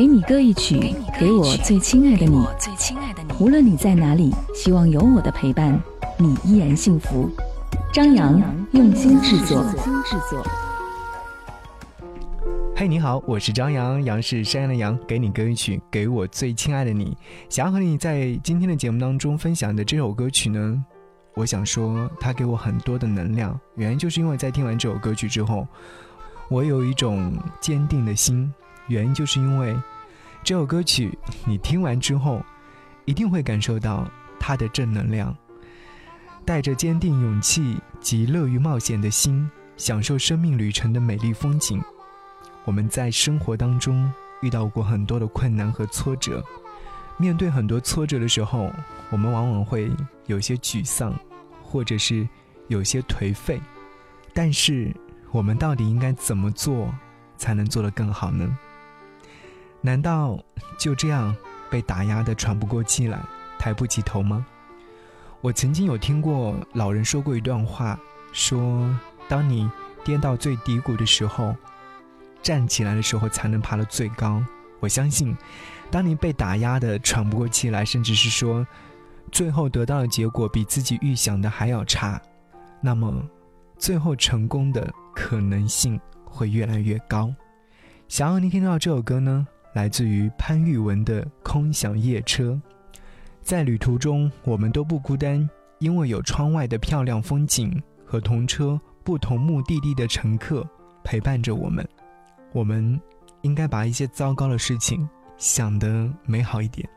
给你歌一曲，给我最亲爱的你。无论你在哪里，希望有我的陪伴，你依然幸福。张扬用心制作。嘿，你好，我是张扬，杨是山羊的羊，给你歌一曲，给我最亲爱的你。想要和你在今天的节目当中分享的这首歌曲呢，我想说它给我很多的能量，原因就是因为在听完这首歌曲之后，我有一种坚定的心。原因就是因为这首歌曲，你听完之后，一定会感受到它的正能量。带着坚定、勇气及乐于冒险的心，享受生命旅程的美丽风景。我们在生活当中遇到过很多的困难和挫折，面对很多挫折的时候，我们往往会有些沮丧，或者是有些颓废。但是，我们到底应该怎么做，才能做得更好呢？难道就这样被打压的喘不过气来，抬不起头吗？我曾经有听过老人说过一段话，说：当你跌到最低谷的时候，站起来的时候才能爬得最高。我相信，当你被打压的喘不过气来，甚至是说最后得到的结果比自己预想的还要差，那么最后成功的可能性会越来越高。想要你听到这首歌呢？来自于潘玉文的《空想夜车》，在旅途中，我们都不孤单，因为有窗外的漂亮风景和同车不同目的地的乘客陪伴着我们。我们应该把一些糟糕的事情想得美好一点。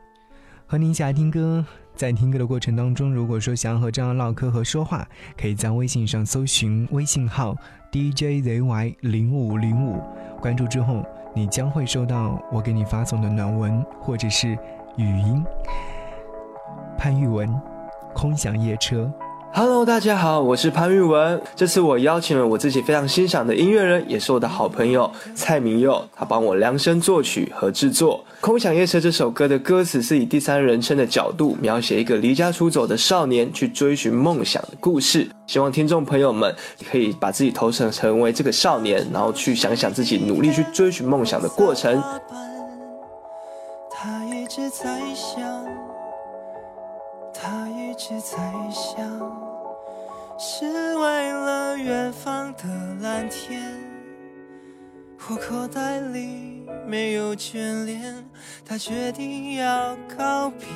和您一起来听歌，在听歌的过程当中，如果说想要和张扬唠嗑和说话，可以在微信上搜寻微信号 DJZY 零五零五，关注之后。你将会收到我给你发送的暖文或者是语音。潘玉文，空想夜车。Hello，大家好，我是潘玉文。这次我邀请了我自己非常欣赏的音乐人，也是我的好朋友蔡明佑，他帮我量身作曲和制作《空想夜车》这首歌的歌词，是以第三人称的角度描写一个离家出走的少年去追寻梦想的故事。希望听众朋友们可以把自己投射成为这个少年，然后去想想自己努力去追寻梦想的过程。他一直在想，他一直在想。是为了远方的蓝天，我口袋里没有眷恋，他决定要告别。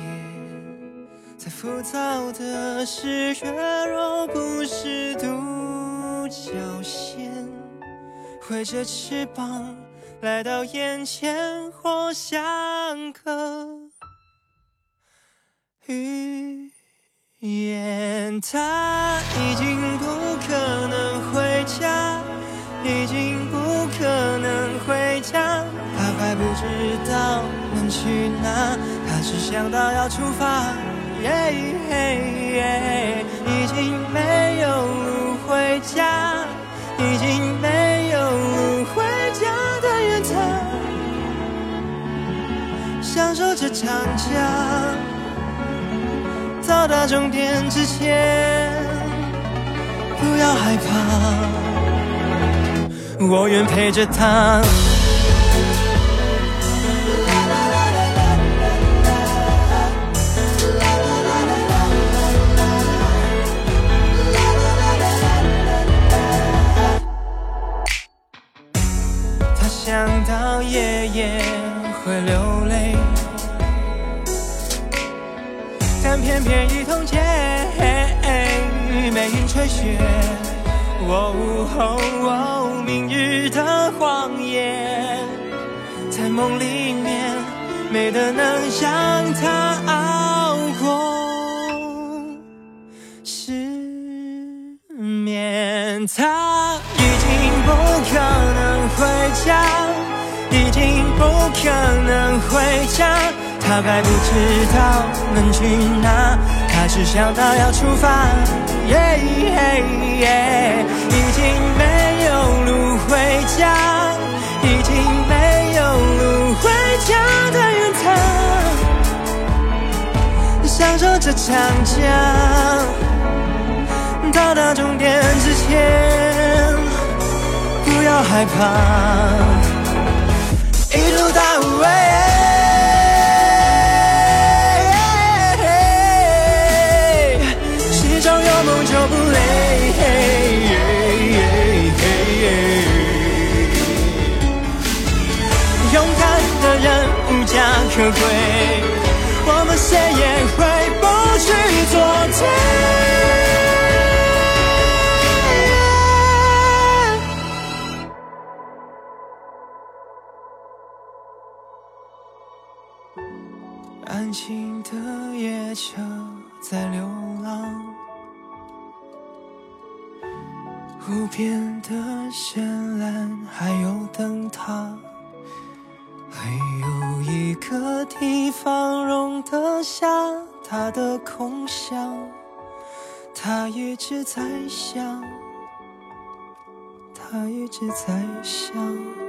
再浮躁的视觉，若不是独角仙，挥着翅膀来到眼前，或像个雨。他已经不可能回家，已经不可能回家。他还不知道能去哪，他只想到要出发。耶耶耶已经没有路回家，已经没有路回家的远他，享受这场架。到达终点之前，不要害怕，我愿陪着他。他想到爷爷会流泪。偏偏一通街，梅云吹雪，哦，明日的谎言，在梦里面美得能将它熬过失眠。他已经不可能回家，已经不可能回家。他还不知道能去哪，他只想到要出发。耶耶耶已经没有路回家，已经没有路回家的远他，享受这场架，到达终点之前，不要害怕，安静的夜车在流浪，无边的深蓝还有灯塔，还有一个地方容得下他的空想，他一直在想，他一直在想。